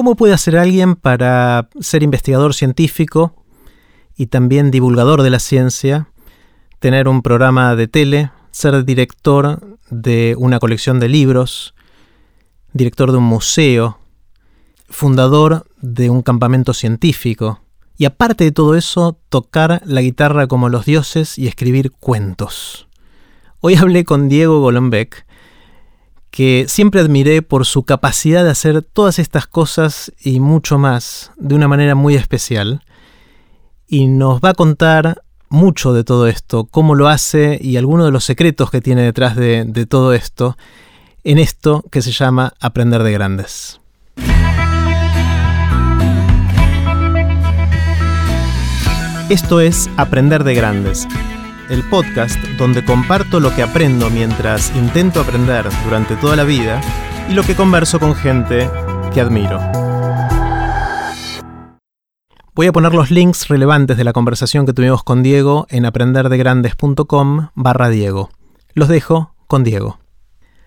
¿Cómo puede hacer alguien para ser investigador científico y también divulgador de la ciencia, tener un programa de tele, ser director de una colección de libros, director de un museo, fundador de un campamento científico, y aparte de todo eso, tocar la guitarra como los dioses y escribir cuentos. Hoy hablé con Diego Golombek, que siempre admiré por su capacidad de hacer todas estas cosas y mucho más de una manera muy especial. Y nos va a contar mucho de todo esto, cómo lo hace y algunos de los secretos que tiene detrás de, de todo esto, en esto que se llama Aprender de Grandes. Esto es Aprender de Grandes, el podcast donde comparto lo que aprendo mientras intento aprender durante toda la vida y lo que converso con gente que admiro. Voy a poner los links relevantes de la conversación que tuvimos con Diego en aprenderdegrandes.com barra Diego. Los dejo con Diego.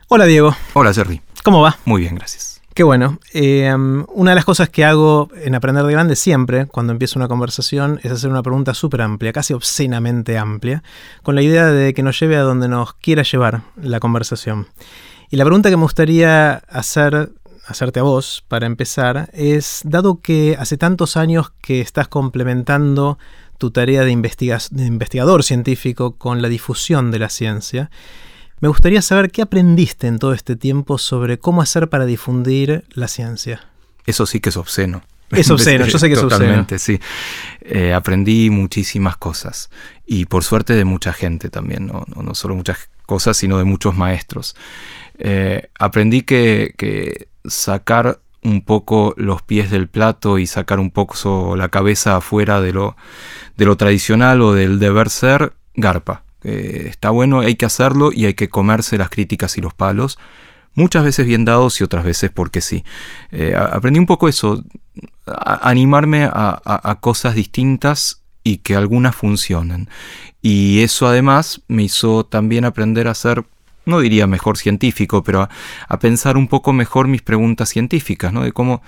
Hola Diego. Hola Jerry. ¿Cómo va? Muy bien, gracias. Qué bueno. Eh, una de las cosas que hago en Aprender de Grande siempre, cuando empiezo una conversación, es hacer una pregunta súper amplia, casi obscenamente amplia, con la idea de que nos lleve a donde nos quiera llevar la conversación. Y la pregunta que me gustaría hacer, hacerte a vos, para empezar, es, dado que hace tantos años que estás complementando tu tarea de investigador científico con la difusión de la ciencia, me gustaría saber qué aprendiste en todo este tiempo sobre cómo hacer para difundir la ciencia. Eso sí que es obsceno. Es obsceno, yo sé que es Totalmente, sí. Eh, aprendí muchísimas cosas y por suerte de mucha gente también, no, no, solo muchas cosas, sino de muchos maestros. Eh, aprendí que, que, sacar un poco los pies del plato y sacar un poco la cabeza afuera de lo, de lo tradicional o del deber ser, garpa. Eh, está bueno, hay que hacerlo y hay que comerse las críticas y los palos. Muchas veces bien dados y otras veces porque sí. Eh, aprendí un poco eso, animarme a, cosas distintas y que algunas funcionen. Y eso además me hizo también aprender a ser, no diría mejor científico, pero a, a pensar un poco mejor mis preguntas científicas, ¿no? De cómo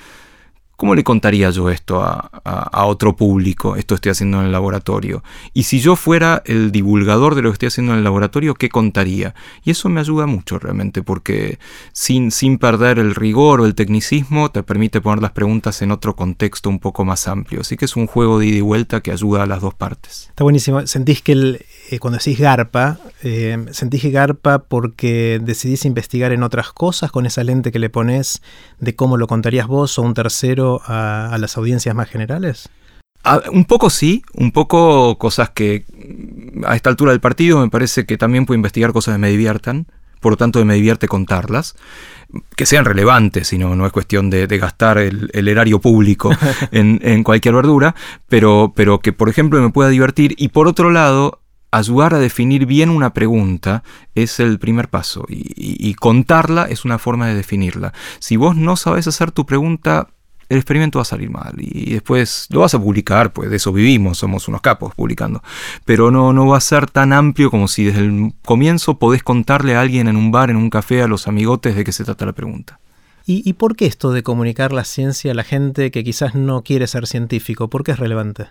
¿Cómo le contaría yo esto a, otro público? Esto estoy haciendo en el laboratorio. Y si yo fuera el divulgador de lo que estoy haciendo en el laboratorio, ¿qué contaría? Y eso me ayuda mucho realmente, porque sin, sin perder el rigor o el tecnicismo, te permite poner las preguntas en otro contexto un poco más amplio. Así que es un juego de ida y vuelta que ayuda a las dos partes. Está buenísimo. ¿Sentís que el, eh, cuando decís garpa, eh, sentís que garpa porque decidís investigar en otras cosas con esa lente que le pones de cómo lo contarías vos o un tercero a, las audiencias más generales? un poco sí, un poco cosas que a esta altura del partido me parece que también puedo investigar cosas que me diviertan, por lo tanto me divierte contarlas, que sean relevantes, sino no es cuestión de, gastar el, erario público en, en, cualquier verdura, pero, pero que por ejemplo me pueda divertir y por otro lado ayudar a definir bien una pregunta es el primer paso y, contarla es una forma de definirla. Si vos no sabes hacer tu pregunta, el experimento va a salir mal y después lo vas a publicar, pues de eso vivimos, somos unos capos publicando, pero no, no va a ser tan amplio como si desde el comienzo podés contarle a alguien en un bar, en un café, a los amigotes de qué se trata la pregunta. ¿Y, ¿Y por qué esto de comunicar la ciencia a la gente que quizás no quiere ser científico? ¿Por qué es relevante?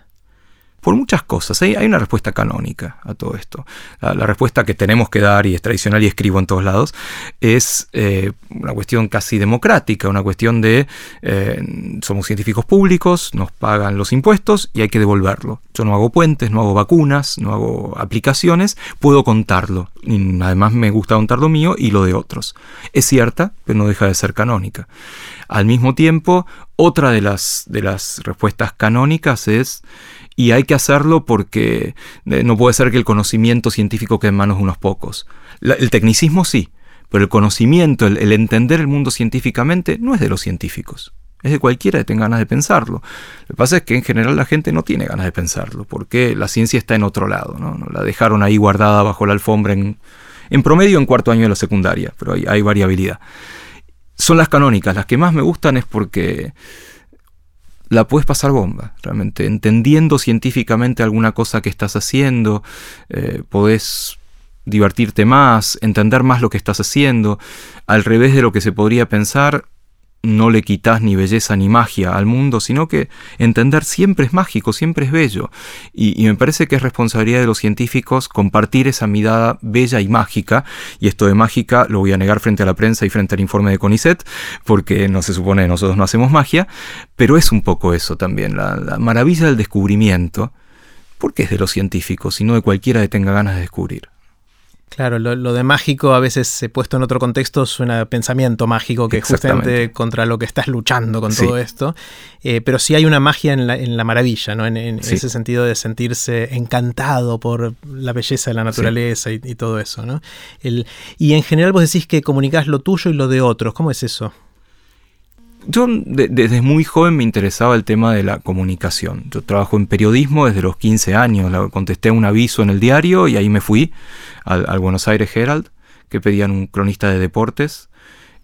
Por muchas cosas. Hay, una respuesta canónica a todo esto. La, respuesta que tenemos que dar, y es tradicional y escribo en todos lados, es eh, una cuestión casi democrática, una cuestión de eh, somos científicos públicos, nos pagan los impuestos y hay que devolverlo. Yo no hago puentes, no hago vacunas, no hago aplicaciones, puedo contarlo. Y además me gusta contar lo mío y lo de otros. Es cierta, pero no deja de ser canónica. Al mismo tiempo, otra de las, de las respuestas canónicas es y hay que hacerlo porque eh, no puede ser que el conocimiento científico quede en manos de unos pocos. el tecnicismo sí, pero el conocimiento, el, entender el mundo científicamente, no es de los científicos. Es de cualquiera que tenga ganas de pensarlo. Lo que pasa es que en general la gente no tiene ganas de pensarlo, porque la ciencia está en otro lado. ¿no? La dejaron ahí guardada bajo la alfombra en, en promedio en cuarto año de la secundaria, pero hay, hay variabilidad. Son las canónicas, las que más me gustan es porque la puedes pasar bomba, realmente. Entendiendo científicamente alguna cosa que estás haciendo, eh, podés divertirte más, entender más lo que estás haciendo, al revés de lo que se podría pensar, no le quitas ni belleza ni magia al mundo, sino que entender siempre es mágico, siempre es bello. Y, me parece que es responsabilidad de los científicos compartir esa mirada bella y mágica. Y esto de mágica lo voy a negar frente a la prensa y frente al informe de CONICET, porque no se supone que nosotros no hacemos magia, pero es un poco eso también, la, la maravilla del descubrimiento, porque es de los científicos, sino de cualquiera que tenga ganas de descubrir. Claro, lo, de mágico a veces he puesto en otro contexto suena a pensamiento mágico, que es justamente contra lo que estás luchando con todo esto. Eh, pero sí hay una magia en la, maravilla, ¿no? En, ese sentido de sentirse encantado por la belleza de la naturaleza y, todo eso, ¿no? y en general vos decís que comunicás lo tuyo y lo de otros. ¿Cómo es eso? Yo desde muy joven me interesaba el tema de la comunicación. Yo trabajo en periodismo desde los 15 años. contesté un aviso en el diario y ahí me fui al, Buenos Aires Herald, que pedían un cronista de deportes.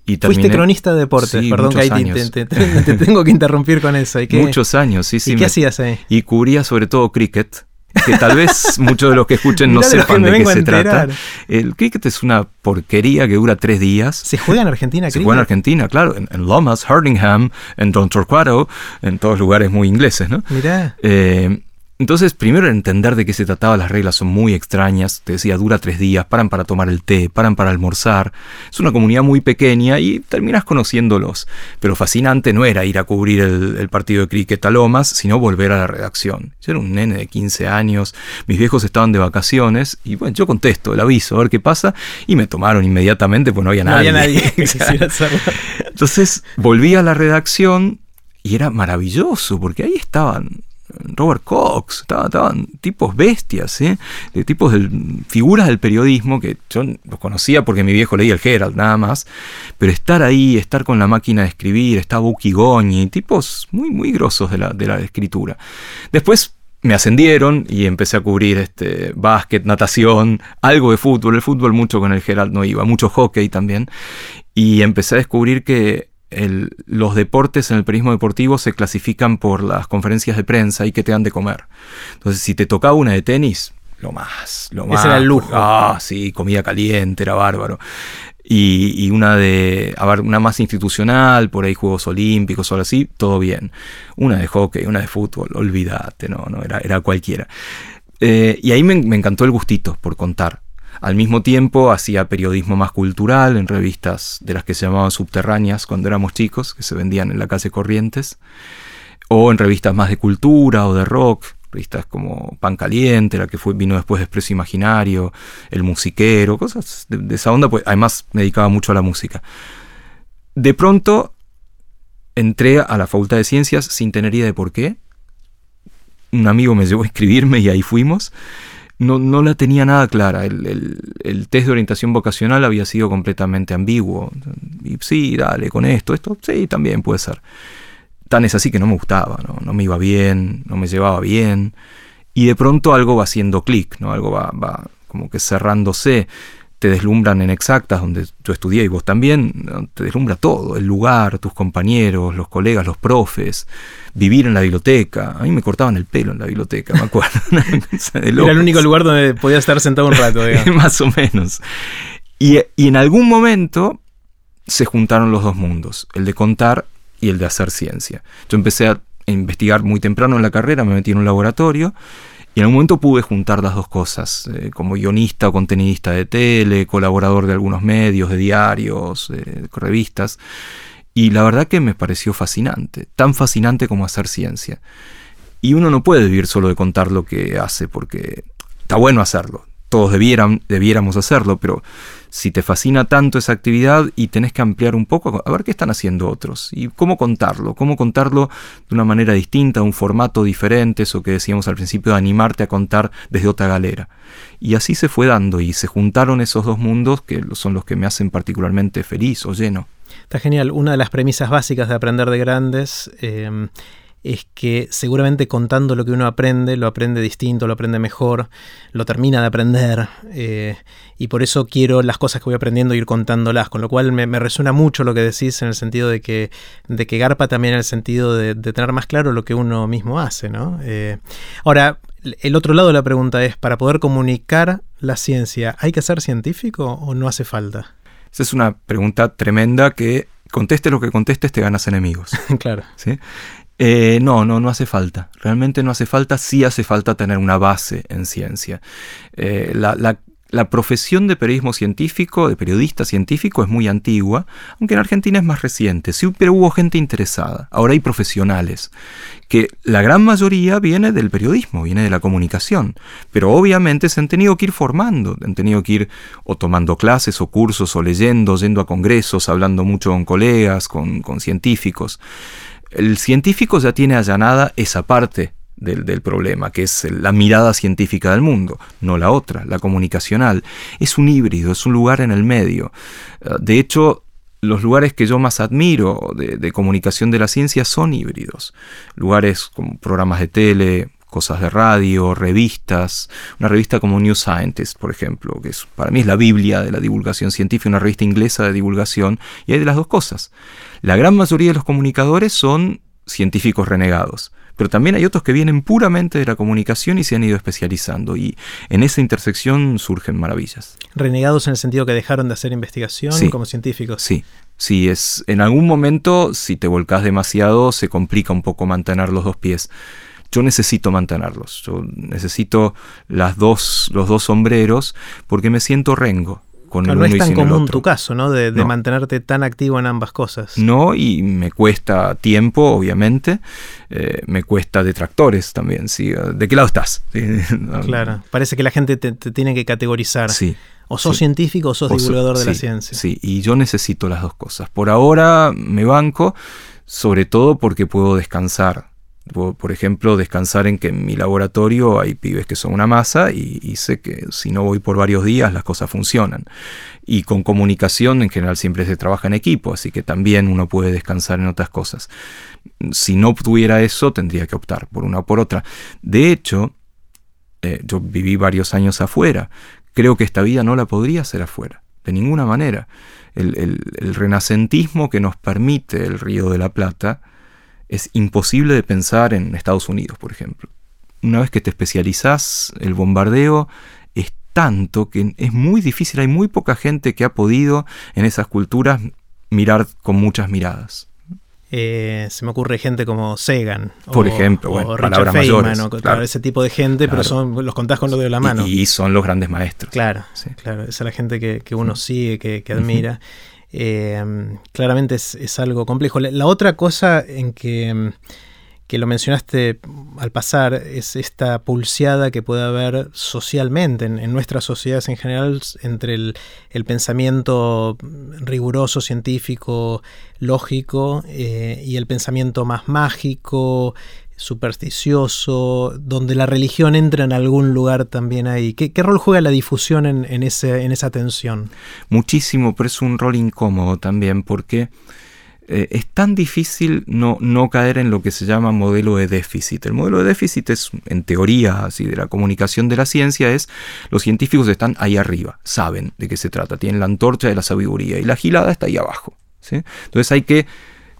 Y Fuiste cronista de deportes, perdón que te, tengo que interrumpir con eso. muchos años, sí, sí. ¿Y qué hacías ahí? Y cubría sobre todo cricket que tal vez muchos de los que escuchen no sepan de qué se trata. El cricket es una porquería que dura tres días. ¿Se juega en Argentina? Se juega en Argentina, claro. En, Lomas, Hurlingham, en Don Torquato, en todos lugares muy ingleses, ¿no? Mirá. Eh, entonces, primero entender de qué se trataba, las reglas son muy extrañas, te decía, dura tres días, paran para tomar el té, paran para almorzar, es una comunidad muy pequeña y terminas conociéndolos, pero fascinante no era ir a cubrir el, partido de cricket a Lomas, sino volver a la redacción. Yo era un nene de 15 años, mis viejos estaban de vacaciones y bueno, yo contesto el aviso, a ver qué pasa, y me tomaron inmediatamente, pues no había nadie. No había nadie Entonces volví a la redacción y era maravilloso, porque ahí estaban Robert Cox, estaban, tipos bestias, ¿eh? de tipos de figuras del periodismo que yo los conocía porque mi viejo leía el Herald nada más, pero estar ahí, estar con la máquina de escribir, está Buki Goñi, tipos muy, muy grosos de la, de la escritura. Después me ascendieron y empecé a cubrir este básquet, natación, algo de fútbol, el fútbol mucho con el Herald no iba, mucho hockey también, y empecé a descubrir que los deportes en el periodismo deportivo se clasifican por las conferencias de prensa y que te dan de comer. Entonces, si te tocaba una de tenis, lo más, lo más. Ese era el lujo. Ah, sí, comida caliente, era bárbaro. Y, una de, a ver, una más institucional, por ahí Juegos Olímpicos o algo así, todo bien. Una de hockey, una de fútbol, olvídate, no, no, era, era cualquiera. Eh, y ahí me, me encantó el gustito por contar. Al mismo tiempo hacía periodismo más cultural en revistas de las que se llamaban subterráneas cuando éramos chicos, que se vendían en la calle Corrientes, o en revistas más de cultura o de rock, revistas como Pan Caliente, la que vino después de Expreso Imaginario, El Musiquero, cosas de, esa onda, pues además me dedicaba mucho a la música. De pronto entré a la Facultad de Ciencias sin tener idea de por qué. Un amigo me llevó a inscribirme y ahí fuimos no, no la tenía nada clara. El, test de orientación vocacional había sido completamente ambiguo. Y sí, dale, con esto, esto, sí, también puede ser. Tan es así que no me gustaba, ¿no? no me iba bien, no me llevaba bien. Y de pronto algo va haciendo clic, ¿no? Algo va, va como que cerrándose te deslumbran en exactas, donde yo estudié y vos también, te deslumbra todo, el lugar, tus compañeros, los colegas, los profes, vivir en la biblioteca. A mí me cortaban el pelo en la biblioteca, me acuerdo. Era el único lugar donde podía estar sentado un rato, Más o menos. Y, y en algún momento se juntaron los dos mundos, el de contar y el de hacer ciencia. Yo empecé a investigar muy temprano en la carrera, me metí en un laboratorio y en un momento pude juntar las dos cosas, eh, como guionista o contenidista de tele, colaborador de algunos medios, de diarios, de revistas. Y la verdad que me pareció fascinante, tan fascinante como hacer ciencia. Y uno no puede vivir solo de contar lo que hace, porque está bueno hacerlo, todos debieran, debiéramos hacerlo, pero si te fascina tanto esa actividad y tenés que ampliar un poco, a ver qué están haciendo otros y cómo contarlo, cómo contarlo de una manera distinta, un formato diferente, eso que decíamos al principio de animarte a contar desde otra galera. Y así se fue dando y se juntaron esos dos mundos que son los que me hacen particularmente feliz o lleno. Está genial. Una de las premisas básicas de aprender de grandes eh, es que seguramente contando lo que uno aprende, lo aprende distinto, lo aprende mejor, lo termina de aprender. Eh, y por eso quiero las cosas que voy aprendiendo ir contándolas. Con lo cual me, resuena mucho lo que decís en el sentido de que, de que Garpa también en el sentido de, tener más claro lo que uno mismo hace. ¿no? Eh, ahora, el otro lado de la pregunta es, para poder comunicar la ciencia, ¿hay que ser científico o no hace falta? Esa es una pregunta tremenda que conteste lo que contestes, te ganas enemigos. claro. ¿sí? Eh, no, no, no hace falta. Realmente no hace falta, sí hace falta tener una base en ciencia. Eh, la, profesión de periodismo científico, de periodista científico, es muy antigua, aunque en Argentina es más reciente. Sí, pero hubo gente interesada. Ahora hay profesionales, que la gran mayoría viene del periodismo, viene de la comunicación. Pero obviamente se han tenido que ir formando, han tenido que ir o tomando clases o cursos o leyendo, yendo a congresos, hablando mucho con colegas, con, con científicos. El científico ya tiene allanada esa parte del, problema, que es la mirada científica del mundo, no la otra, la comunicacional. Es un híbrido, es un lugar en el medio. Eh, de hecho, los lugares que yo más admiro de, comunicación de la ciencia son híbridos. Lugares como programas de tele, cosas de radio, revistas, una revista como New Scientist, por ejemplo, que es, para mí es la Biblia de la divulgación científica, una revista inglesa de divulgación, y hay de las dos cosas. La gran mayoría de los comunicadores son científicos renegados pero también hay otros que vienen puramente de la comunicación y se han ido especializando y en esa intersección surgen maravillas. Renegados en el sentido que dejaron de hacer investigación como científicos. Sí, sí, es en algún momento si te volcás demasiado se complica un poco mantener los dos pies. Yo necesito mantenerlos, yo necesito las dos, los dos sombreros porque me siento rengo no es tan común tu caso, ¿no? De, mantenerte tan activo en ambas cosas. No, y me cuesta tiempo, obviamente. Eh, me cuesta detractores también. ¿sí? ¿De qué lado estás? claro, parece que la gente te, tiene que categorizar. Sí. O sos científico o sos divulgador de la ciencia. Sí, y yo necesito las dos cosas. Por ahora me banco, sobre todo porque puedo descansar por ejemplo, descansar en que en mi laboratorio hay pibes que son una masa y, sé que si no voy por varios días las cosas funcionan. Y con comunicación en general siempre se trabaja en equipo, así que también uno puede descansar en otras cosas. Si no tuviera eso, tendría que optar por una o por otra. De hecho, eh, yo viví varios años afuera. Creo que esta vida no la podría hacer afuera, de ninguna manera. el renacentismo que nos permite el Río de la Plata, es imposible de pensar en Estados Unidos, por ejemplo. Una vez que te especializás, el bombardeo es tanto que es muy difícil, hay muy poca gente que ha podido en esas culturas mirar con muchas miradas. Eh, se me ocurre gente como Sagan. Por ejemplo, o Richard Feynman, o, ese tipo de gente, pero son, los contás con lo de la mano. Y, son los grandes maestros. Claro, claro, esa es la gente que, uno sigue, que, admira. Eh, claramente es, algo complejo. La, otra cosa en que, que, lo mencionaste al pasar es esta pulseada que puede haber socialmente en, nuestras sociedades en general entre el, pensamiento riguroso, científico, lógico eh, y el pensamiento más mágico, supersticioso, donde la religión entra en algún lugar también ahí. ¿Qué, rol juega la difusión en, esa tensión? Muchísimo, pero es un rol incómodo también porque eh, es tan difícil no, no, caer en lo que se llama modelo de déficit. El modelo de déficit es, en teoría así de la comunicación de la ciencia, es los científicos están ahí arriba, saben de qué se trata, tienen la antorcha de la sabiduría y la gilada está ahí abajo. Entonces hay que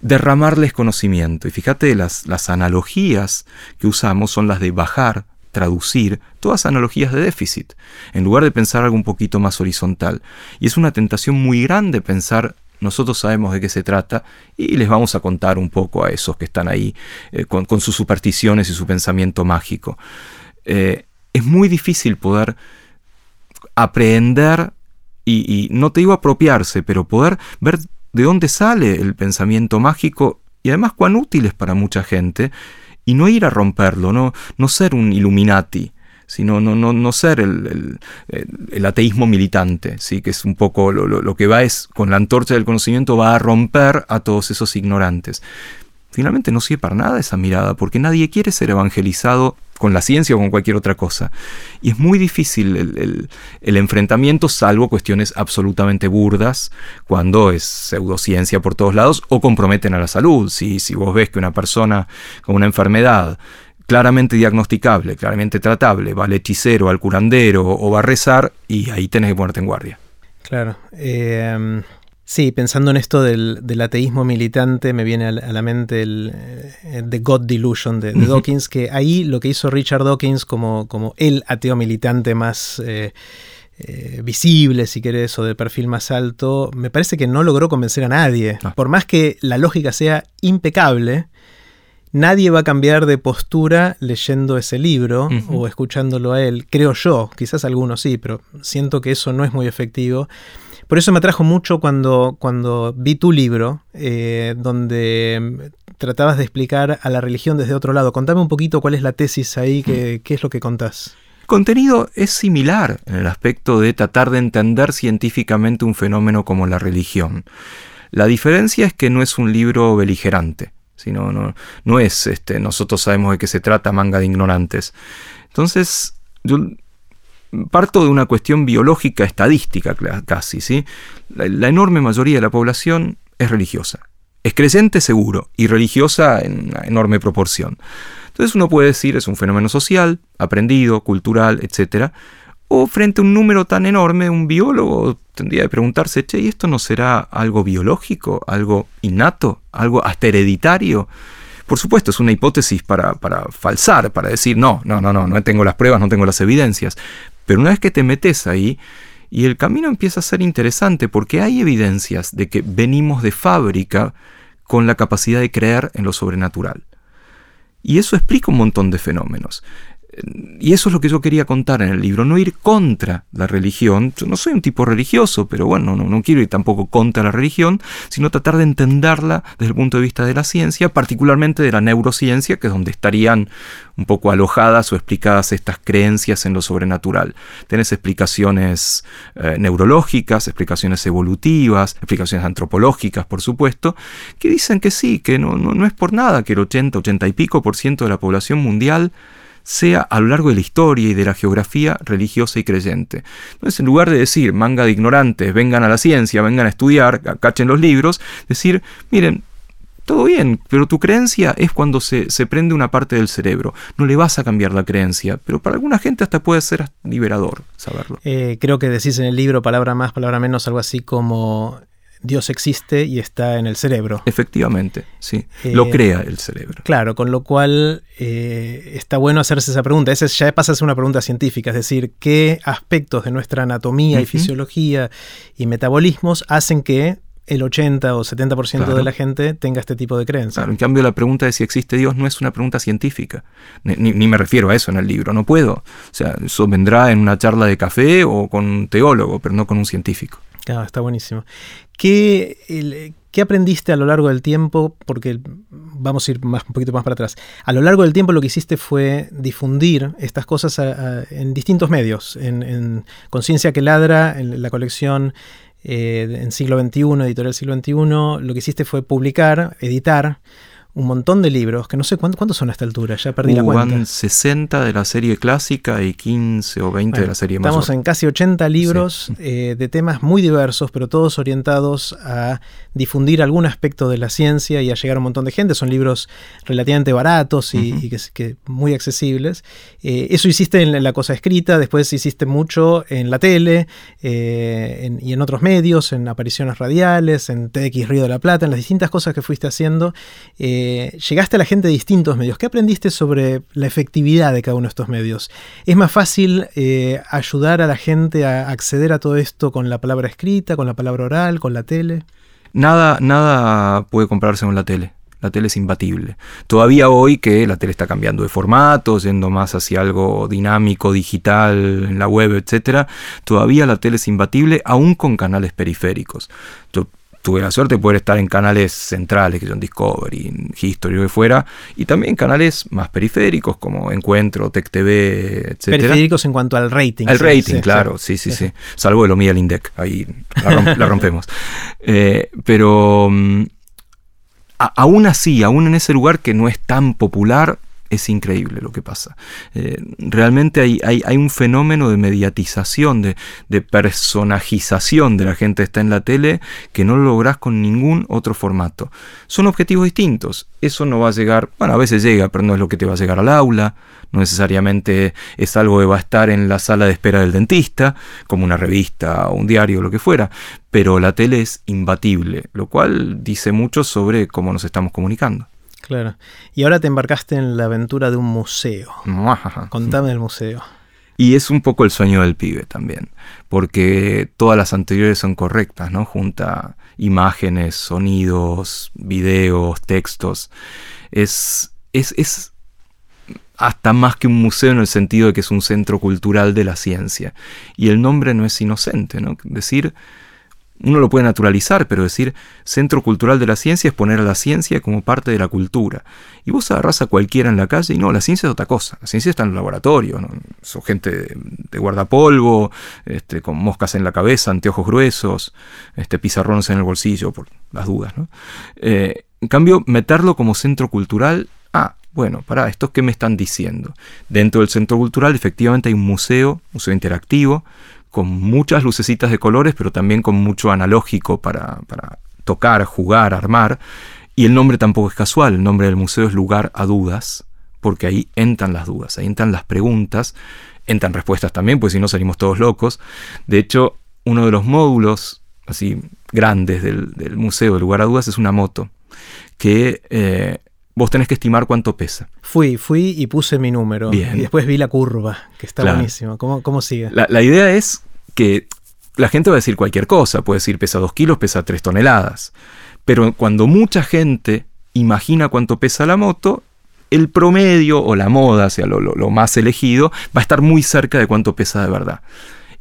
derramarles conocimiento. Y fíjate, las, las analogías que usamos son las de bajar, traducir, todas analogías de déficit, en lugar de pensar algo un poquito más horizontal. Y es una tentación muy grande pensar, nosotros sabemos de qué se trata, y les vamos a contar un poco a esos que están ahí eh, con, sus supersticiones y su pensamiento mágico. Eh, es muy difícil poder aprender y, y no te digo apropiarse, pero poder ver de dónde sale el pensamiento mágico y además cuán útil es para mucha gente, y no ir a romperlo, no, no ser un Illuminati, sino no, no, no ser el, el, ateísmo militante, ¿sí? que es un poco lo, lo, que va es, con la antorcha del conocimiento, va a romper a todos esos ignorantes. Finalmente no sirve para nada esa mirada, porque nadie quiere ser evangelizado con la ciencia o con cualquier otra cosa. Y es muy difícil el, enfrentamiento, salvo cuestiones absolutamente burdas, cuando es pseudociencia por todos lados o comprometen a la salud. Si, si vos ves que una persona con una enfermedad claramente diagnosticable, claramente tratable, va al hechicero, al curandero o va a rezar, y ahí tenés que ponerte en guardia. Claro. Eh, Sí, pensando en esto del, ateísmo militante, me viene a la mente el eh, The God Delusion de, Dawkins, que ahí lo que hizo Richard Dawkins como, como el ateo militante más, eh, eh, visible, si querés, o de perfil más alto, me parece que no logró convencer a nadie. No. Por más que la lógica sea impecable, nadie va a cambiar de postura leyendo ese libro o escuchándolo a él, creo yo, quizás algunos sí, pero siento que eso no es muy efectivo. Por eso me atrajo mucho cuando, cuando vi tu libro, eh, donde tratabas de explicar a la religión desde otro lado. Contame un poquito cuál es la tesis ahí, qué, qué es lo que contás. El contenido es similar en el aspecto de tratar de entender científicamente un fenómeno como la religión. La diferencia es que no es un libro beligerante, sino no, no es este, nosotros sabemos de qué se trata manga de ignorantes. Entonces, yo parto de una cuestión biológica estadística casi, ¿sí? La, la enorme mayoría de la población es religiosa. Es creyente seguro y religiosa en una enorme proporción. Entonces uno puede decir es un fenómeno social, aprendido, cultural, etc. O frente a un número tan enorme, un biólogo tendría que preguntarse, che, ¿y esto no será algo biológico, algo innato, algo hasta hereditario? Por supuesto, es una hipótesis para, para falsar, para decir, no, no, no, no, no tengo las pruebas, no tengo las evidencias. Pero una vez que te metes ahí, y el camino empieza a ser interesante porque hay evidencias de que venimos de fábrica con la capacidad de creer en lo sobrenatural. Y eso explica un montón de fenómenos. Y eso es lo que yo quería contar en el libro, no ir contra la religión. Yo no soy un tipo religioso, pero bueno, no, no quiero ir tampoco contra la religión, sino tratar de entenderla desde el punto de vista de la ciencia, particularmente de la neurociencia, que es donde estarían un poco alojadas o explicadas estas creencias en lo sobrenatural. Tenés explicaciones eh, neurológicas, explicaciones evolutivas, explicaciones antropológicas, por supuesto, que dicen que sí, que no, no, no es por nada que el 80, 80 y pico por ciento de la población mundial sea a lo largo de la historia y de la geografía religiosa y creyente. Entonces, en lugar de decir manga de ignorantes, vengan a la ciencia, vengan a estudiar, cachen los libros, decir, miren, todo bien, pero tu creencia es cuando se, se, prende una parte del cerebro. No le vas a cambiar la creencia, pero para alguna gente hasta puede ser liberador saberlo. Eh, creo que decís en el libro, palabra más, palabra menos, algo así como Dios existe y está en el cerebro. Efectivamente, sí. Eh, lo crea el cerebro. Claro, con lo cual eh, está bueno hacerse esa pregunta. Esa ya pasa a ser una pregunta científica, es decir, ¿qué aspectos de nuestra anatomía uh -huh. y fisiología y metabolismos hacen que el 80 o 70% claro. de la gente tenga este tipo de creencias. Claro, en cambio, la pregunta de si existe Dios no es una pregunta científica. Ni, ni, ni, me refiero a eso en el libro, no puedo. O sea, eso vendrá en una charla de café o con un teólogo, pero no con un científico. Está buenísimo. ¿Qué, el, ¿Qué, aprendiste a lo largo del tiempo? Porque vamos a ir un poquito más para atrás. A lo largo del tiempo lo que hiciste fue difundir estas cosas en distintos medios. En, en Conciencia que Ladra, en la colección eh, en siglo XXI, editorial siglo XXI, lo que hiciste fue publicar, editar un montón de libros, que no sé cuántos, cuántos son a esta altura, ya perdí uh, la cuenta. Van 60 de la serie clásica y 15 o 20 bueno, de la serie más. Estamos en casi 80 libros sí. eh, de temas muy diversos, pero todos orientados a difundir algún aspecto de la ciencia y a llegar a un montón de gente. Son libros relativamente baratos y, uh -huh. y que, que, muy accesibles. Eh, eso hiciste en la cosa escrita, después hiciste mucho en la tele eh, en, y en otros medios, en apariciones radiales, en TX Río de la Plata, en las distintas cosas que fuiste haciendo. Eh, llegaste a la gente de distintos medios. ¿Qué aprendiste sobre la efectividad de cada uno de estos medios? ¿Es más fácil eh, ayudar a la gente a acceder a todo esto con la palabra escrita, con la palabra oral, con la tele? Nada, nada puede comprarse con la tele. La tele es imbatible. Todavía hoy que la tele está cambiando de formato, yendo más hacia algo dinámico, digital, en la web, etc. Todavía la tele es imbatible, aún con canales periféricos. Tuve la suerte de poder estar en canales centrales, que son Discovery, History, lo que fuera, y también canales más periféricos como Encuentro, Tech TV, etc. Periféricos en cuanto al rating. Sí, rating, sí, claro, sí, sí, sí. sí. Salvo el Omida ahí la, romp la rompemos. Eh, pero a, aún así, aún en ese lugar que no es tan popular, es increíble lo que pasa. Eh, realmente hay, hay, un fenómeno de mediatización, de, de, personajización de la gente que está en la tele que no lo lográs con ningún otro formato. Son objetivos distintos. Eso no va a llegar, bueno, a veces llega, pero no es lo que te va a llegar al aula. No necesariamente es algo que va a estar en la sala de espera del dentista, como una revista o un diario lo que fuera. Pero la tele es imbatible, lo cual dice mucho sobre cómo nos estamos comunicando. Claro. Y ahora te embarcaste en la aventura de un museo. Contame del museo. Y es un poco el sueño del pibe también, porque todas las anteriores son correctas, ¿no? Junta imágenes, sonidos, videos, textos. Es, es, es hasta más que un museo en el sentido de que es un centro cultural de la ciencia. Y el nombre no es inocente, ¿no? Decir uno lo puede naturalizar, pero decir centro cultural de la ciencia es poner a la ciencia como parte de la cultura. Y vos agarrás a cualquiera en la calle y no, la ciencia es otra cosa. La ciencia está en el laboratorio, son gente de, guardapolvo, este, con moscas en la cabeza, anteojos gruesos, este, pizarrones en el bolsillo, por las dudas. Eh, en cambio, meterlo como centro cultural, ah, bueno, para, ¿esto qué me están diciendo? Dentro del centro cultural efectivamente hay un museo, museo interactivo, con muchas lucecitas de colores, pero también con mucho analógico para, tocar, jugar, armar. Y el nombre tampoco es casual, el nombre del museo es lugar a dudas, porque ahí entran las dudas, ahí entran las preguntas, entran respuestas también, pues si no salimos todos locos. De hecho, uno de los módulos así grandes del, museo, del lugar a dudas, es una moto, que eh, vos tenés que estimar cuánto pesa. Fui, fui y puse mi número. Y después vi la curva, que está buenísimo. ¿Cómo, ¿Cómo, sigue? La, idea es que la gente va a decir cualquier cosa. Puede decir pesa 2 kilos, pesa 3 toneladas. Pero cuando mucha gente imagina cuánto pesa la moto, el promedio o la moda, sea, lo, lo más elegido, va a estar muy cerca de cuánto pesa de verdad.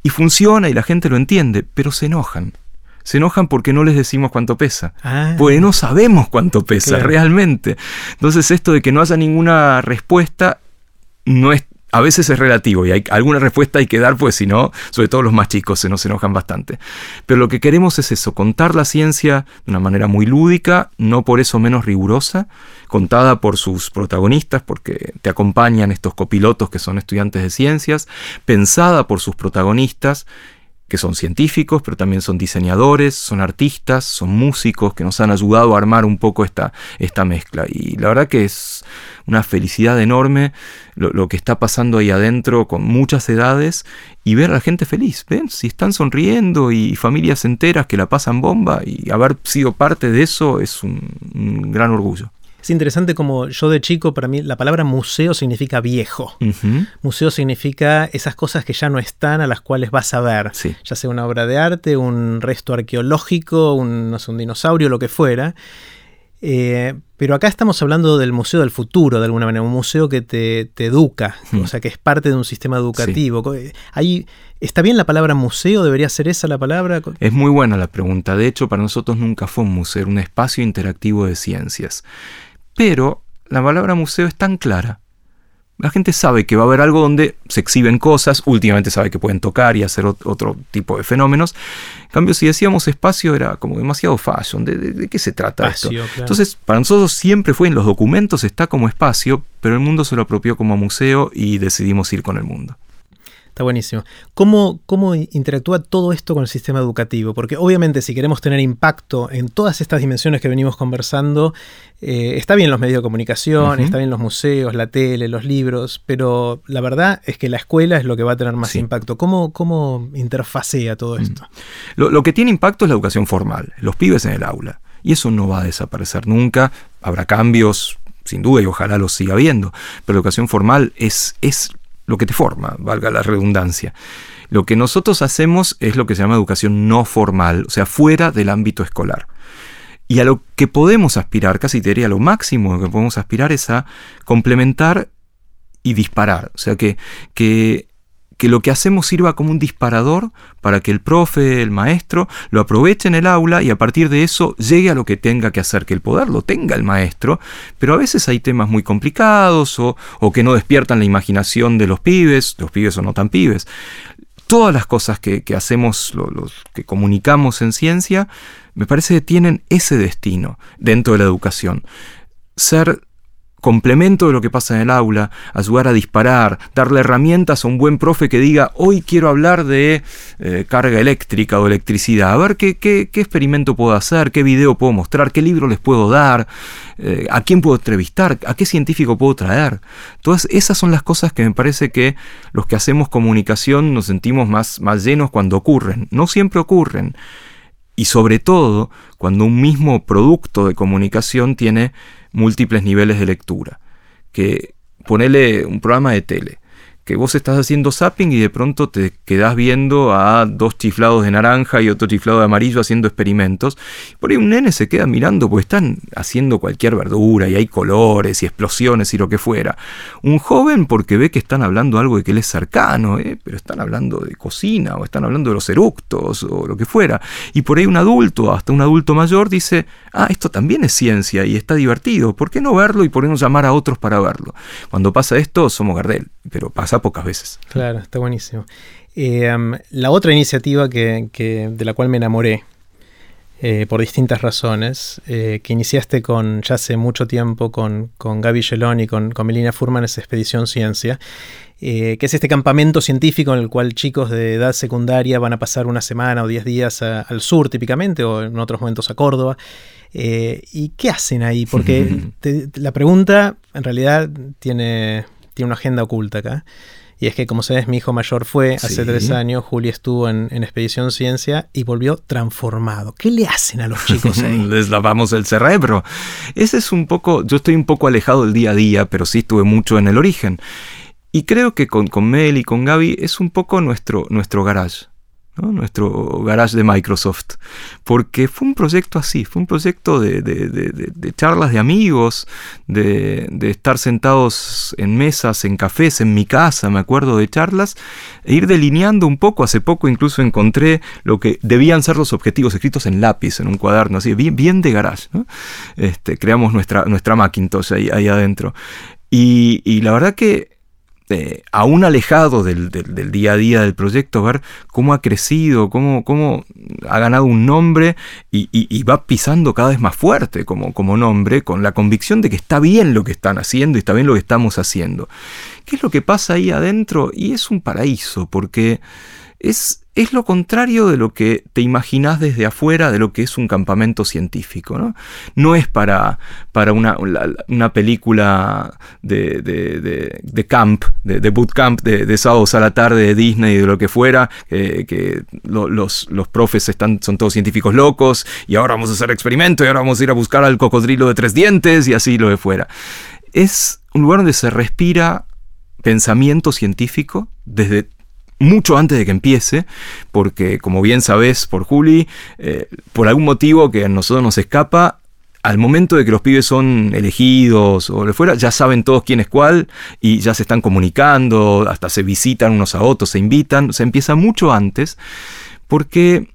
Y funciona y la gente lo entiende, pero se enojan se enojan porque no les decimos cuánto pesa. Ah. Porque no sabemos cuánto pesa realmente. Entonces esto de que no haya ninguna respuesta no es a veces es relativo y hay alguna respuesta hay que dar, pues si no, sobre todo los más chicos se nos enojan bastante. Pero lo que queremos es eso, contar la ciencia de una manera muy lúdica, no por eso menos rigurosa, contada por sus protagonistas, porque te acompañan estos copilotos que son estudiantes de ciencias, pensada por sus protagonistas que son científicos, pero también son diseñadores, son artistas, son músicos que nos han ayudado a armar un poco esta, esta mezcla. Y la verdad que es una felicidad enorme lo, que está pasando ahí adentro con muchas edades y ver a la gente feliz. ¿Ven? Si están sonriendo y familias enteras que la pasan bomba y haber sido parte de eso es un gran orgullo. Es interesante como yo de chico, para mí la palabra museo significa viejo. Museo significa esas cosas que ya no están, a las cuales vas a ver. Ya sea una obra de arte, un resto arqueológico, un, un dinosaurio, lo que fuera. Eh, pero acá estamos hablando del museo del futuro, de alguna manera, un museo que te, educa, o sea, que es parte de un sistema educativo. Eh, ahí, ¿Está bien la palabra museo? ¿Debería ser esa la palabra? Es muy buena la pregunta. De hecho, para nosotros nunca fue un museo, un espacio interactivo de ciencias. Pero la palabra museo es tan clara. La gente sabe que va a haber algo donde se exhiben cosas, últimamente sabe que pueden tocar y hacer otro tipo de fenómenos. En cambio, si decíamos espacio era como demasiado fashion. ¿De, qué se trata esto? Entonces, para nosotros siempre fue en los documentos está como espacio, pero el mundo se lo apropió como museo y decidimos ir con el mundo. Está buenísimo. ¿Cómo, ¿Cómo interactúa todo esto con el sistema educativo? Porque obviamente si queremos tener impacto en todas estas dimensiones que venimos conversando, eh, está bien los medios de comunicación, está bien los museos, la tele, los libros, pero la verdad es que la escuela es lo que va a tener más impacto. ¿Cómo, ¿Cómo interfacea todo mm. esto? Lo, lo que tiene impacto es la educación formal, los pibes en el aula. Y eso no va a desaparecer nunca. Habrá cambios, sin duda, y ojalá los siga habiendo. Pero la educación formal es, es lo que te forma, valga la redundancia. Lo que nosotros hacemos es lo que se llama educación no formal, o sea, fuera del ámbito escolar. Y a lo que podemos aspirar, casi te diría lo máximo que podemos aspirar es a complementar y disparar. O sea, que, que que lo que hacemos sirva como un disparador para que el profe, el maestro, lo aproveche en el aula y a partir de eso llegue a lo que tenga que hacer, que el poder lo tenga el maestro, pero a veces hay temas muy complicados o, que no despiertan la imaginación de los pibes, los pibes o no tan pibes. Todas las cosas que, hacemos, que comunicamos en ciencia, me parece que tienen ese destino dentro de la educación. Ser complemento de lo que pasa en el aula, ayudar a disparar, darle herramientas a un buen profe que diga, hoy quiero hablar de eh, carga eléctrica o electricidad, a ver qué, qué, experimento puedo hacer, qué video puedo mostrar, qué libro les puedo dar, eh, a quién puedo entrevistar, a qué científico puedo traer. Todas esas son las cosas que me parece que los que hacemos comunicación nos sentimos más, más llenos cuando ocurren. No siempre ocurren. Y sobre todo cuando un mismo producto de comunicación tiene múltiples niveles de lectura. Que ponele un programa de tele, que vos estás haciendo zapping y de pronto te quedás viendo a dos chiflados de naranja y otro chiflado de amarillo haciendo experimentos. Por ahí un nene se queda mirando porque están haciendo cualquier verdura y hay colores y explosiones y lo que fuera. Un joven porque ve que están hablando algo de que él es cercano, ¿eh? pero están hablando de cocina o están hablando de los eructos o lo que fuera. Y por ahí un adulto, hasta un adulto mayor, dice, ah, esto también es ciencia y está divertido, ¿por qué no verlo y por qué no llamar a otros para verlo? Cuando pasa esto, somos Gardel, pero pasa pocas veces. Claro, está buenísimo. Eh, la otra iniciativa que, de la cual me enamoré, eh, por distintas razones, eh, que iniciaste con ya hace mucho tiempo con, con Gaby Gelón y con, con Melina Furman, es Expedición Ciencia, que es este campamento científico en el cual chicos de edad secundaria van a pasar una semana o diez días al sur típicamente, o en otros momentos a Córdoba. ¿Y qué hacen ahí? Porque la pregunta en realidad tiene, tiene una agenda oculta acá. Y es que, como sabes, mi hijo mayor fue hace tres años, Juli estuvo en, Expedición Ciencia y volvió transformado. ¿Qué le hacen a los chicos ahí? Les lavamos el cerebro. Ese es un poco, yo estoy un poco alejado del día a día, pero sí estuve mucho en el origen. Y creo que con, con Mel y con Gaby es un poco nuestro, nuestro garage nuestro garage de Microsoft, porque fue un proyecto así, fue un proyecto de, charlas de amigos, de, estar sentados en mesas, en cafés, en mi casa, me acuerdo de charlas, e ir delineando un poco, hace poco incluso encontré lo que debían ser los objetivos escritos en lápiz, en un cuaderno, así, bien, de garage, este, creamos nuestra, nuestra Macintosh ahí, ahí adentro. Y, y la verdad que este, aún alejado del, día a día del proyecto, ver cómo ha crecido, cómo, cómo ha ganado un nombre y, va pisando cada vez más fuerte como, como nombre, con la convicción de que está bien lo que están haciendo y está bien lo que estamos haciendo. ¿Qué es lo que pasa ahí adentro? Y es un paraíso, porque es, es lo contrario de lo que te imaginas desde afuera de lo que es un campamento científico. No, no es para, para una, una película de, de, de, camp, de, bootcamp, de, de sábados a la tarde de Disney de lo que fuera, que los, los profes están, son todos científicos locos y ahora vamos a hacer experimento y ahora vamos a ir a buscar al cocodrilo de tres dientes y así lo de fuera. Es un lugar donde se respira pensamiento científico desde mucho antes de que empiece, porque como bien sabes por Juli, eh, por algún motivo que a nosotros nos escapa, al momento de que los pibes son elegidos o de fuera, ya saben todos quién es cuál y ya se están comunicando, hasta se visitan unos a otros, se invitan, se empieza mucho antes, porque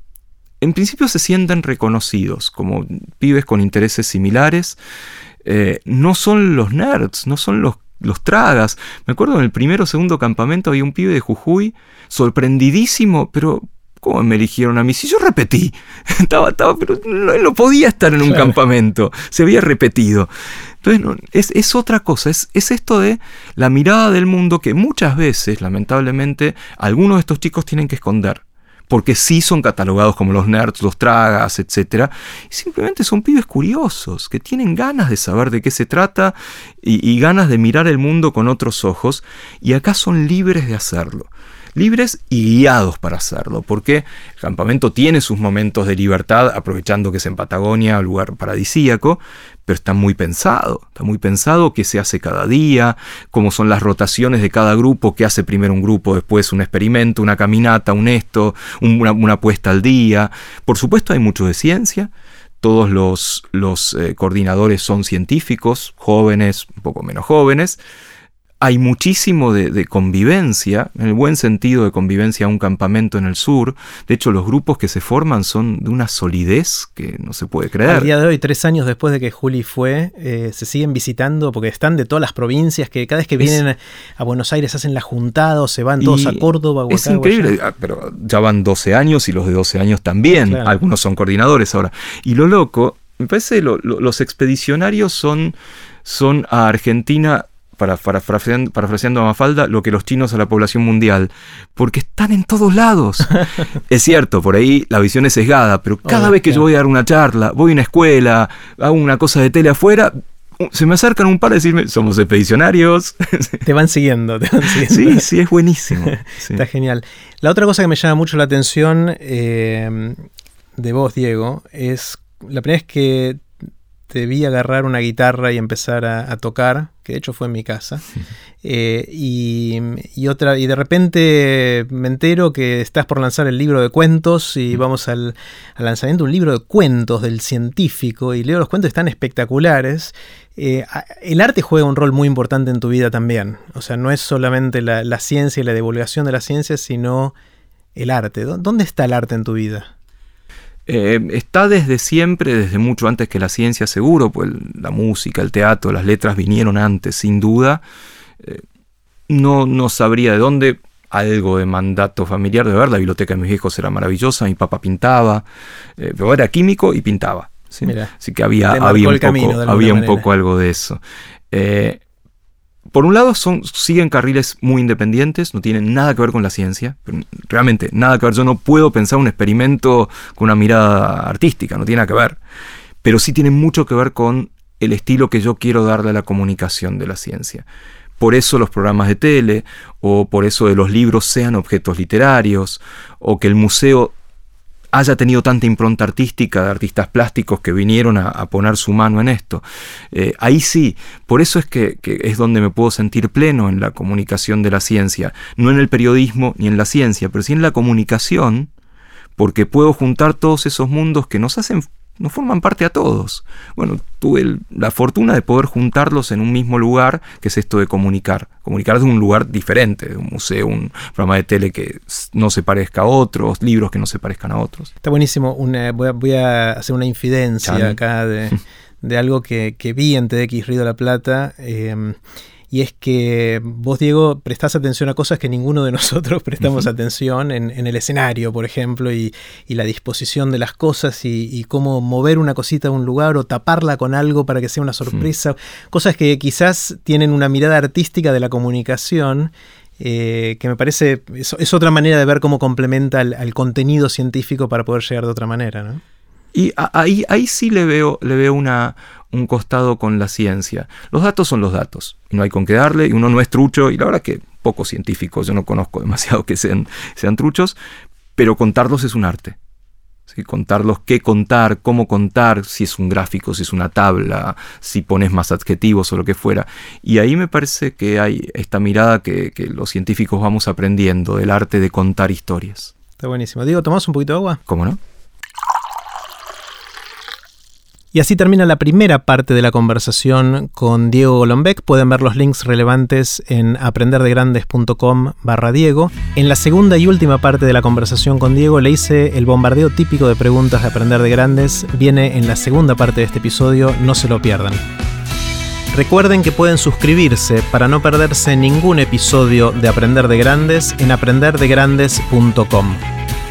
en principio se sienten reconocidos como pibes con intereses similares. Eh, no son los nerds, no son los los tragas. Me acuerdo en el primero o segundo campamento había un pibe de Jujuy, sorprendidísimo, pero ¿cómo me eligieron a mí? Si yo repetí, estaba, estaba, pero no, no podía estar en un campamento, se había repetido. Entonces, es, es, otra cosa, es, es, esto de la mirada del mundo que muchas veces, lamentablemente, algunos de estos chicos tienen que esconder porque sí son catalogados como los nerds, los tragas, etc. Y simplemente son pibes curiosos, que tienen ganas de saber de qué se trata y, y ganas de mirar el mundo con otros ojos, y acá son libres de hacerlo libres y guiados para hacerlo, porque el campamento tiene sus momentos de libertad, aprovechando que es en Patagonia, un lugar paradisíaco, pero está muy pensado, está muy pensado qué se hace cada día, cómo son las rotaciones de cada grupo, qué hace primero un grupo, después un experimento, una caminata, un esto, una, una puesta al día. Por supuesto hay mucho de ciencia, todos los, los eh, coordinadores son científicos, jóvenes, un poco menos jóvenes, hay muchísimo de, convivencia, en el buen sentido de convivencia a un campamento en el sur. De hecho, los grupos que se forman son de una solidez que no se puede creer. Al día de hoy, tres años después de que Juli fue, eh, se siguen visitando porque están de todas las provincias que cada vez que vienen a Buenos Aires hacen la juntada o se van todos a Córdoba. O es increíble, ah, pero ya van 12 años y los de 12 años también. Algunos son coordinadores ahora. Y lo loco, me parece los expedicionarios son, son a Argentina para, parafraseando, a Mafalda, lo que los chinos a la población mundial, porque están en todos lados. es cierto, por ahí la visión es sesgada, pero cada vez que yo voy a dar una charla, voy a una escuela, hago una cosa de tele afuera, se me acercan un par a decirme, somos expedicionarios. Te van siguiendo, te van siguiendo. Sí, sí, es buenísimo. Está genial. La otra cosa que me llama mucho la atención eh, de vos, Diego, es la primera vez que te vi agarrar una guitarra y empezar a, tocar, que de hecho fue en mi casa, Eh, y, otra, y de repente me entero que estás por lanzar el libro de cuentos y vamos al, lanzamiento de un libro de cuentos del científico y leo los cuentos están espectaculares. Eh, el arte juega un rol muy importante en tu vida también. O sea, no es solamente la, ciencia y la divulgación de la ciencia, sino el arte. ¿Dónde está el arte en tu vida? Eh, está desde siempre, desde mucho antes que la ciencia, seguro, pues la música, el teatro, las letras vinieron antes, sin duda. Eh, no, no sabría de dónde, algo de mandato familiar, de verdad, la biblioteca de mis viejos era maravillosa, mi papá pintaba, eh, pero era químico y pintaba. Así que había, había, un, poco, había un poco algo de eso. Eh, por un lado, son, siguen carriles muy independientes, no tienen nada que ver con la ciencia, realmente nada que ver. Yo no puedo pensar un experimento con una mirada artística, no tiene nada que ver. Pero sí tienen mucho que ver con el estilo que yo quiero darle a la comunicación de la ciencia por eso los programas de tele, o por eso de los libros sean objetos literarios, o que el museo haya tenido tanta impronta artística de artistas plásticos que vinieron a, poner su mano en esto. Eh, ahí sí, por eso es que, que, es donde me puedo sentir pleno en la comunicación de la ciencia, no en el periodismo ni en la ciencia, pero sí en la comunicación, porque puedo juntar todos esos mundos que nos hacen no forman parte a todos. Bueno, tuve la fortuna de poder juntarlos en un mismo lugar, que es esto de comunicar. Comunicar de un lugar diferente, de un museo, un programa de tele que no se parezca a otros, libros que no se parezcan a otros. Está buenísimo. voy, a, hacer una infidencia acá de, algo que, vi en TDX Río de la Plata. Eh, y es que vos, Diego, prestás atención a cosas que ninguno de nosotros prestamos atención en, el escenario, por ejemplo, y, la disposición de las cosas y, cómo mover una cosita a un lugar o taparla con algo para que sea una sorpresa, cosas que quizás tienen una mirada artística de la comunicación. Eh, que me parece es, otra manera de ver cómo complementa al, contenido científico para poder llegar de otra manera. ¿no? Y ahí, ahí sí le veo, le veo una, un costado con la ciencia. Los datos son los datos, y no hay con qué darle, y uno no es trucho, y la verdad que pocos científicos, yo no conozco demasiado que sean, sean truchos, pero contarlos es un arte. ¿sí? Contarlos, qué contar, cómo contar, si es un gráfico, si es una tabla, si pones más adjetivos o lo que fuera. Y ahí me parece que hay esta mirada que, que los científicos vamos aprendiendo del arte de contar historias. Está buenísimo. Diego, ¿tomás un poquito de agua? ¿Cómo no? Y así termina la primera parte de la conversación con Diego Golombek. Pueden ver los links relevantes en aprenderdegrandes.com barra Diego. En la segunda y última parte de la conversación con Diego le hice el bombardeo típico de preguntas de Aprender de Grandes. Viene en la segunda parte de este episodio, no se lo pierdan. Recuerden que pueden suscribirse para no perderse ningún episodio de Aprender de Grandes en aprenderdegrandes.com.